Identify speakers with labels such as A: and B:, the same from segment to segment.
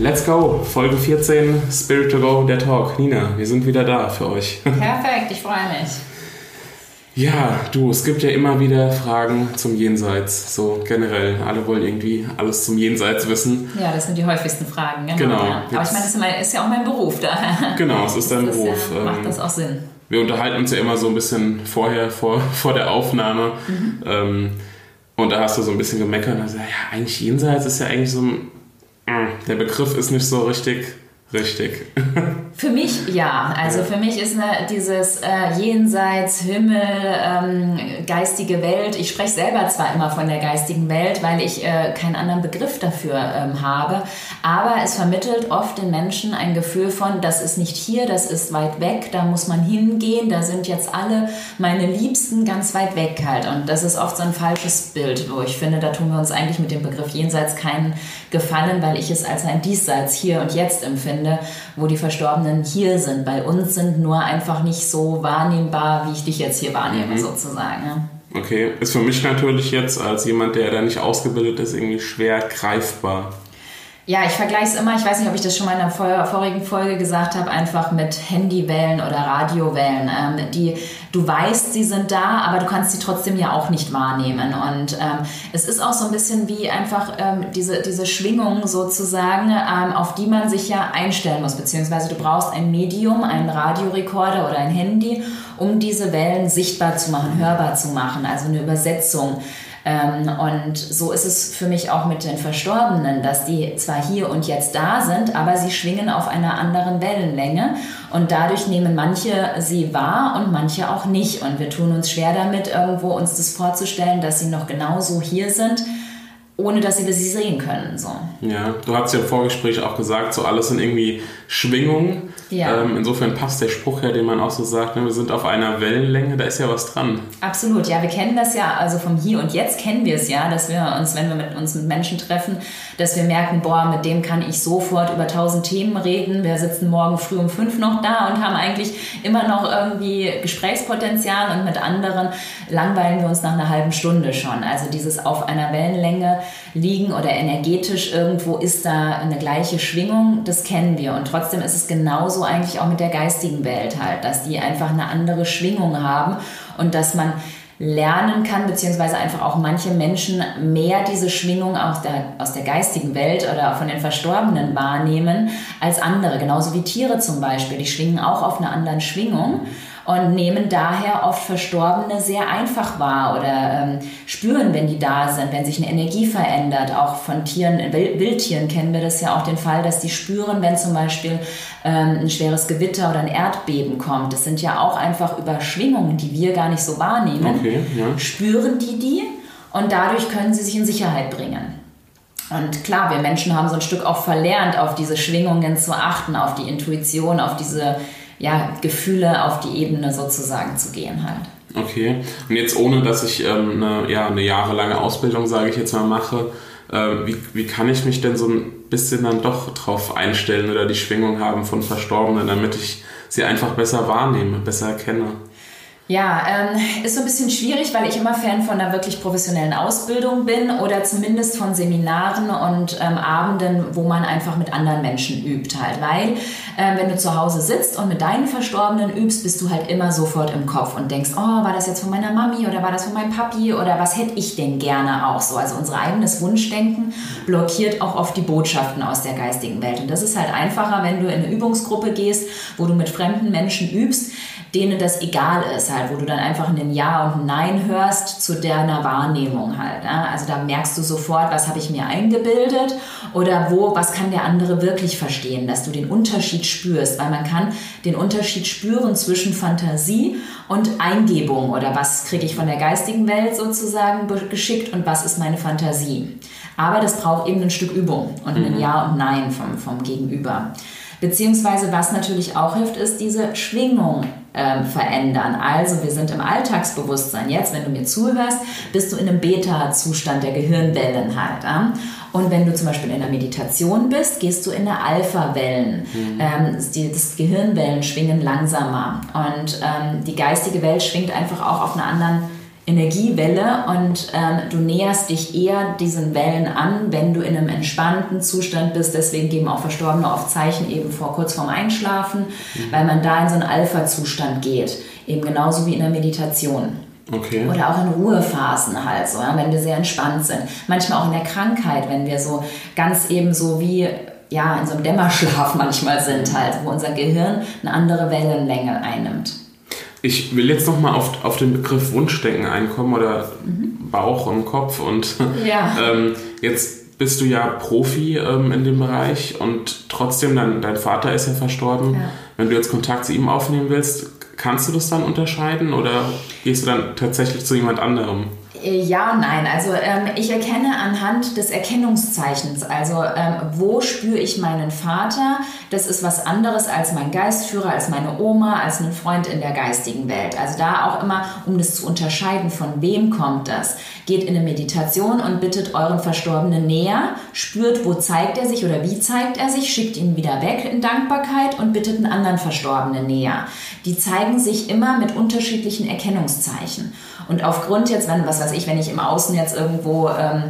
A: Let's go, Folge 14, Spirit to Go, der Talk. Nina, wir sind wieder da für euch.
B: Perfekt, ich freue mich.
A: Ja, du, es gibt ja immer wieder Fragen zum Jenseits, so generell. Alle wollen irgendwie alles zum Jenseits wissen.
B: Ja, das sind die häufigsten Fragen, genau.
A: Genau.
B: Ja. Aber ich meine, das ist, ja auch mein Beruf daher.
A: Genau, es ist dein
B: das
A: Beruf.
B: Ja, macht
A: Ähm,
B: das auch Sinn.
A: Wir unterhalten uns ja immer so ein bisschen vorher, vor, vor der Aufnahme.
B: Mhm.
A: Ähm, und da hast du so ein bisschen gemeckert und hast gesagt, ja, eigentlich Jenseits ist ja eigentlich so ein. Der Begriff ist nicht so richtig, richtig.
B: Für mich ja. Also für mich ist ne, dieses äh, Jenseits, Himmel, ähm, geistige Welt. Ich spreche selber zwar immer von der geistigen Welt, weil ich äh, keinen anderen Begriff dafür ähm, habe, aber es vermittelt oft den Menschen ein Gefühl von, das ist nicht hier, das ist weit weg, da muss man hingehen, da sind jetzt alle meine Liebsten ganz weit weg halt. Und das ist oft so ein falsches Bild, wo ich finde, da tun wir uns eigentlich mit dem Begriff Jenseits keinen Gefallen, weil ich es als ein Diesseits hier und jetzt empfinde, wo die Verstorbenen hier sind. Bei uns sind nur einfach nicht so wahrnehmbar, wie ich dich jetzt hier wahrnehme, sozusagen. Ja.
A: Okay, ist für mich natürlich jetzt als jemand, der da nicht ausgebildet ist, irgendwie schwer greifbar.
B: Ja, ich vergleiche es immer, ich weiß nicht, ob ich das schon mal in der vor- vorigen Folge gesagt habe, einfach mit Handywellen oder Radiowellen. Ähm, die, du weißt, sie sind da, aber du kannst sie trotzdem ja auch nicht wahrnehmen. Und ähm, es ist auch so ein bisschen wie einfach ähm, diese, diese Schwingung sozusagen, ähm, auf die man sich ja einstellen muss. Beziehungsweise du brauchst ein Medium, einen Radiorekorder oder ein Handy, um diese Wellen sichtbar zu machen, hörbar zu machen, also eine Übersetzung. Ähm, und so ist es für mich auch mit den Verstorbenen, dass die zwar hier und jetzt da sind, aber sie schwingen auf einer anderen Wellenlänge und dadurch nehmen manche sie wahr und manche auch nicht. Und wir tun uns schwer damit, irgendwo uns das vorzustellen, dass sie noch genauso hier sind, ohne dass sie sie sehen können. So.
A: Ja, du hast ja im Vorgespräch auch gesagt, so alles sind irgendwie Schwingungen.
B: Ja.
A: Ähm, insofern passt der Spruch ja, den man auch so sagt, ne, wir sind auf einer Wellenlänge, da ist ja was dran.
B: Absolut, ja, wir kennen das ja, also vom Hier und Jetzt kennen wir es ja, dass wir uns, wenn wir mit uns mit Menschen treffen, dass wir merken, boah, mit dem kann ich sofort über tausend Themen reden. Wir sitzen morgen früh um fünf noch da und haben eigentlich immer noch irgendwie Gesprächspotenzial und mit anderen langweilen wir uns nach einer halben Stunde schon. Also dieses auf einer Wellenlänge liegen oder energetisch irgendwo ist da eine gleiche Schwingung, das kennen wir. Und trotzdem ist es genauso eigentlich auch mit der geistigen Welt halt, dass die einfach eine andere Schwingung haben und dass man lernen kann, beziehungsweise einfach auch manche Menschen mehr diese Schwingung aus der, aus der geistigen Welt oder von den Verstorbenen wahrnehmen als andere. Genauso wie Tiere zum Beispiel. Die schwingen auch auf einer anderen Schwingung und nehmen daher oft Verstorbene sehr einfach wahr oder ähm, spüren, wenn die da sind, wenn sich eine Energie verändert. Auch von Tieren, Wild- Wildtieren kennen wir das ja auch den Fall, dass die spüren, wenn zum Beispiel ähm, ein schweres Gewitter oder ein Erdbeben kommt. Das sind ja auch einfach Überschwingungen, die wir gar nicht so wahrnehmen.
A: Okay, ja.
B: Spüren die die und dadurch können sie sich in Sicherheit bringen. Und klar, wir Menschen haben so ein Stück auch verlernt, auf diese Schwingungen zu achten, auf die Intuition, auf diese ja, Gefühle, auf die Ebene sozusagen zu gehen halt.
A: Okay. Und jetzt ohne, dass ich ähm, eine, ja, eine jahrelange Ausbildung, sage ich jetzt mal, mache, äh, wie, wie kann ich mich denn so ein bisschen dann doch drauf einstellen oder die Schwingung haben von Verstorbenen, damit ich sie einfach besser wahrnehme, besser erkenne?
B: Ja, ähm, ist so ein bisschen schwierig, weil ich immer Fan von einer wirklich professionellen Ausbildung bin oder zumindest von Seminaren und ähm, Abenden, wo man einfach mit anderen Menschen übt halt. Weil ähm, wenn du zu Hause sitzt und mit deinen Verstorbenen übst, bist du halt immer sofort im Kopf und denkst, oh, war das jetzt von meiner Mami oder war das von meinem Papi oder was hätte ich denn gerne auch so. Also unser eigenes Wunschdenken blockiert auch oft die Botschaften aus der geistigen Welt. Und das ist halt einfacher, wenn du in eine Übungsgruppe gehst, wo du mit fremden Menschen übst, denen das egal ist halt, wo du dann einfach ein Ja und ein Nein hörst zu deiner Wahrnehmung halt. Ja? Also da merkst du sofort, was habe ich mir eingebildet oder wo, was kann der andere wirklich verstehen, dass du den Unterschied spürst, weil man kann den Unterschied spüren zwischen Fantasie und Eingebung oder was kriege ich von der geistigen Welt sozusagen geschickt und was ist meine Fantasie. Aber das braucht eben ein Stück Übung und ein mhm. Ja und Nein vom, vom Gegenüber. Beziehungsweise was natürlich auch hilft, ist diese Schwingung ähm, verändern. Also wir sind im Alltagsbewusstsein. Jetzt, wenn du mir zuhörst, bist du in einem Beta-Zustand der Gehirnwellen halt. Ja? Und wenn du zum Beispiel in der Meditation bist, gehst du in der Alpha-Wellen. Mhm. Ähm, die, das Gehirnwellen schwingen langsamer. Und ähm, die geistige Welt schwingt einfach auch auf einer anderen Energiewelle und ähm, du näherst dich eher diesen Wellen an, wenn du in einem entspannten Zustand bist. Deswegen geben auch Verstorbene oft Zeichen eben vor kurz vorm Einschlafen, mhm. weil man da in so einen Alpha-Zustand geht. Eben genauso wie in der Meditation. Okay. Oder auch in Ruhephasen halt so, ja, wenn wir sehr entspannt sind. Manchmal auch in der Krankheit, wenn wir so ganz eben so wie ja, in so einem Dämmerschlaf manchmal sind halt, wo unser Gehirn eine andere Wellenlänge einnimmt.
A: Ich will jetzt nochmal auf, auf den Begriff Wunschdenken einkommen oder mhm. Bauch im Kopf. Und ja. ähm, jetzt bist du ja Profi ähm, in dem Bereich und trotzdem, dein, dein Vater ist ja verstorben. Ja. Wenn du jetzt Kontakt zu ihm aufnehmen willst, kannst du das dann unterscheiden oder gehst du dann tatsächlich zu jemand anderem?
B: Äh, ja, nein. Also ähm, ich erkenne anhand des Erkennungszeichens, also ähm, wo spüre ich meinen Vater, das ist was anderes als mein Geistführer, als meine Oma, als ein Freund in der geistigen Welt. Also da auch immer, um das zu unterscheiden, von wem kommt das. Geht in eine Meditation und bittet euren Verstorbenen näher, spürt, wo zeigt er sich oder wie zeigt er sich, schickt ihn wieder weg in Dankbarkeit und bittet einen anderen Verstorbenen näher. Die zeigen sich immer mit unterschiedlichen Erkennungszeichen. Und aufgrund jetzt, wenn, was weiß ich, wenn ich im Außen jetzt irgendwo ähm,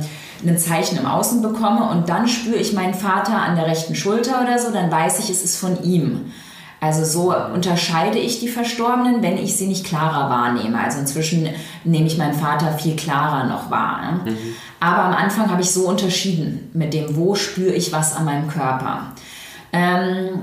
B: ein Zeichen im Außen bekomme und dann spüre ich meinen Vater an der rechten Schulter oder so, dann weiß ich, es ist von ihm. Also so unterscheide ich die Verstorbenen, wenn ich sie nicht klarer wahrnehme. Also inzwischen nehme ich meinen Vater viel klarer noch wahr. Ne? Mhm. Aber am Anfang habe ich so unterschieden mit dem, wo spüre ich was an meinem Körper. Ähm,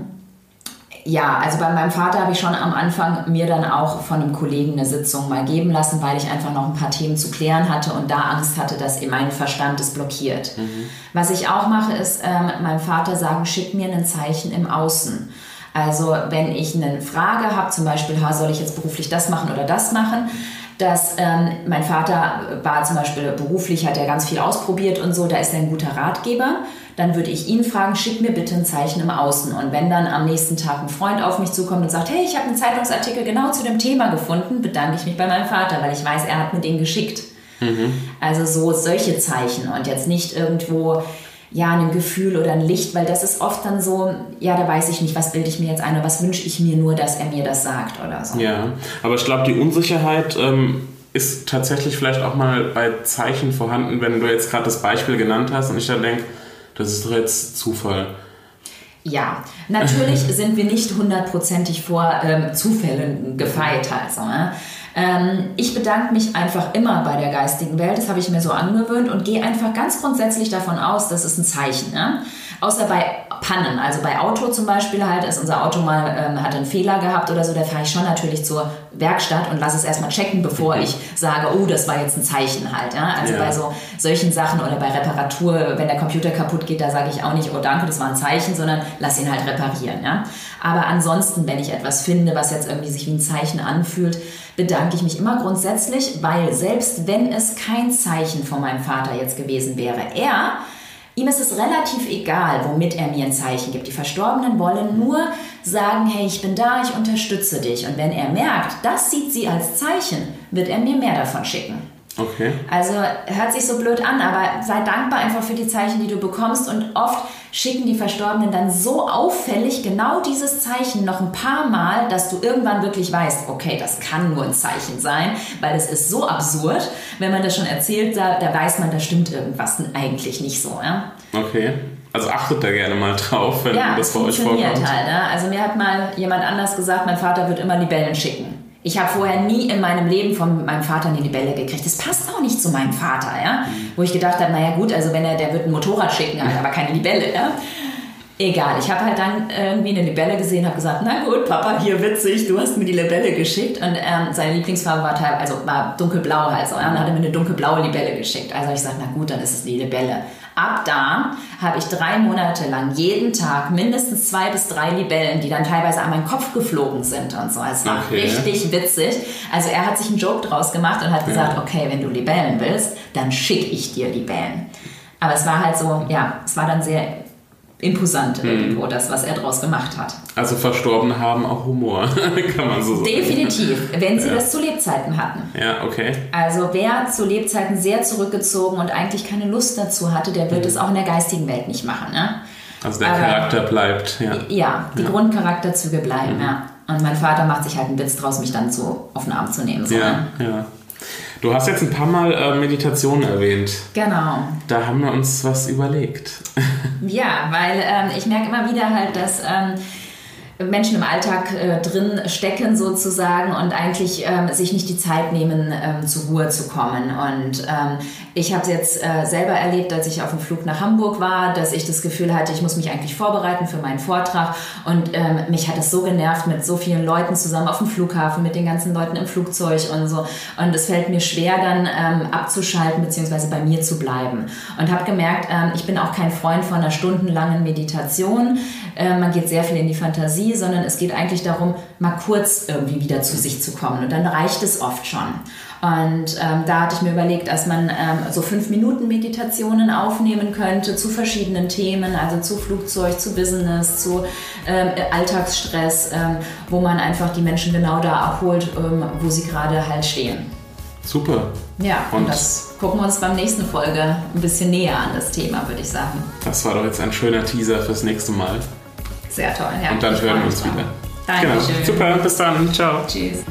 B: ja, also bei meinem Vater habe ich schon am Anfang mir dann auch von einem Kollegen eine Sitzung mal geben lassen, weil ich einfach noch ein paar Themen zu klären hatte und da Angst hatte, dass mein Verstand es blockiert. Mhm. Was ich auch mache, ist ähm, meinem Vater sagen, schick mir ein Zeichen im Außen. Also wenn ich eine Frage habe, zum Beispiel, soll ich jetzt beruflich das machen oder das machen, dass ähm, mein Vater war zum Beispiel beruflich, hat er ganz viel ausprobiert und so, da ist er ein guter Ratgeber. Dann würde ich ihn fragen, schick mir bitte ein Zeichen im Außen. Und wenn dann am nächsten Tag ein Freund auf mich zukommt und sagt, hey, ich habe einen Zeitungsartikel genau zu dem Thema gefunden, bedanke ich mich bei meinem Vater, weil ich weiß, er hat mir den geschickt. Mhm. Also so solche Zeichen und jetzt nicht irgendwo ja, ein Gefühl oder ein Licht, weil das ist oft dann so, ja, da weiß ich nicht, was bilde ich mir jetzt ein oder was wünsche ich mir nur, dass er mir das sagt oder so.
A: Ja, aber ich glaube, die Unsicherheit ähm, ist tatsächlich vielleicht auch mal bei Zeichen vorhanden, wenn du jetzt gerade das Beispiel genannt hast und ich dann denke, das ist doch jetzt Zufall.
B: Ja, natürlich sind wir nicht hundertprozentig vor ähm, Zufällen gefeit. Also, ne? Ähm, ich bedanke mich einfach immer bei der geistigen Welt, das habe ich mir so angewöhnt und gehe einfach ganz grundsätzlich davon aus, das ist ein Zeichen. Ne? Außer bei Pannen, also bei Auto zum Beispiel halt, ist unser Auto mal, ähm, hat einen Fehler gehabt oder so, da fahre ich schon natürlich zur Werkstatt und lasse es erstmal checken, bevor ich sage, oh, das war jetzt ein Zeichen halt. Ja? Also ja. bei so solchen Sachen oder bei Reparatur, wenn der Computer kaputt geht, da sage ich auch nicht, oh danke, das war ein Zeichen, sondern lass ihn halt reparieren. Ja? Aber ansonsten, wenn ich etwas finde, was jetzt irgendwie sich wie ein Zeichen anfühlt, bedanke ich mich immer grundsätzlich, weil selbst wenn es kein Zeichen von meinem Vater jetzt gewesen wäre, er Ihm ist es relativ egal, womit er mir ein Zeichen gibt. Die Verstorbenen wollen nur sagen, hey, ich bin da, ich unterstütze dich. Und wenn er merkt, das sieht sie als Zeichen, wird er mir mehr davon schicken. Okay. Also hört sich so blöd an, aber sei dankbar einfach für die Zeichen, die du bekommst. Und oft schicken die Verstorbenen dann so auffällig genau dieses Zeichen noch ein paar Mal, dass du irgendwann wirklich weißt, okay, das kann nur ein Zeichen sein, weil es ist so absurd. Wenn man das schon erzählt, da, da weiß man, da stimmt irgendwas eigentlich nicht so. Ja?
A: Okay. Also achtet da gerne mal drauf, wenn ja, das bei euch vorkommt. Halt,
B: ne? Also mir hat mal jemand anders gesagt, mein Vater wird immer Libellen schicken. Ich habe vorher nie in meinem Leben von meinem Vater eine Libelle gekriegt. Das passt auch nicht zu meinem Vater, ja. Wo ich gedacht habe, naja gut, also wenn er, der wird ein Motorrad schicken, halt, aber keine Libelle, ja. Egal, ich habe halt dann irgendwie eine Libelle gesehen, habe gesagt, na gut, Papa, hier witzig, du hast mir die Libelle geschickt. Und ähm, seine Lieblingsfarbe war also war dunkelblau halt. Und dann hat er mir eine dunkelblaue Libelle geschickt. Also ich sage, na gut, dann ist es die Libelle. Ab da habe ich drei Monate lang jeden Tag mindestens zwei bis drei Libellen, die dann teilweise an meinen Kopf geflogen sind und so. Es war okay. richtig witzig. Also er hat sich einen Joke draus gemacht und hat gesagt, ja. okay, wenn du Libellen willst, dann schicke ich dir Libellen. Aber es war halt so, ja, es war dann sehr imposant hm. irgendwo, das, was er daraus gemacht hat.
A: Also Verstorbene haben auch Humor, kann man so sagen.
B: Definitiv, wenn sie ja. das zu Lebzeiten hatten.
A: Ja, okay.
B: Also wer zu Lebzeiten sehr zurückgezogen und eigentlich keine Lust dazu hatte, der wird mhm. es auch in der geistigen Welt nicht machen. Ne?
A: Also der Aber, Charakter bleibt, ja.
B: Ja, die ja. Grundcharakterzüge bleiben, mhm. ja. Und mein Vater macht sich halt einen Witz draus, mich dann so auf den Arm zu nehmen. So,
A: ja, ne? ja. Du hast jetzt ein paar Mal äh, Meditation erwähnt.
B: Genau.
A: Da haben wir uns was überlegt.
B: ja, weil ähm, ich merke immer wieder halt, dass ähm, Menschen im Alltag äh, drin stecken sozusagen und eigentlich ähm, sich nicht die Zeit nehmen, ähm, zur Ruhe zu kommen. Und ähm, ich habe es jetzt äh, selber erlebt, als ich auf dem Flug nach Hamburg war, dass ich das Gefühl hatte, ich muss mich eigentlich vorbereiten für meinen Vortrag. Und ähm, mich hat es so genervt mit so vielen Leuten zusammen auf dem Flughafen, mit den ganzen Leuten im Flugzeug und so. Und es fällt mir schwer, dann ähm, abzuschalten bzw. bei mir zu bleiben. Und habe gemerkt, ähm, ich bin auch kein Freund von einer stundenlangen Meditation. Äh, man geht sehr viel in die Fantasie sondern es geht eigentlich darum, mal kurz irgendwie wieder zu sich zu kommen. Und dann reicht es oft schon. Und ähm, da hatte ich mir überlegt, dass man ähm, so fünf Minuten Meditationen aufnehmen könnte zu verschiedenen Themen, also zu Flugzeug, zu Business, zu ähm, Alltagsstress, ähm, wo man einfach die Menschen genau da abholt, ähm, wo sie gerade halt stehen.
A: Super.
B: Ja, und, und, das gucken wir uns beim nächsten Folge ein bisschen näher an das Thema, würde ich sagen.
A: Das war doch jetzt ein schöner Teaser fürs nächste Mal.
B: Sehr toll, ja.
A: Und dann hören wir uns wieder.
B: Dankeschön.
A: Genau. Super, bis dann. Ciao.
B: Tschüss.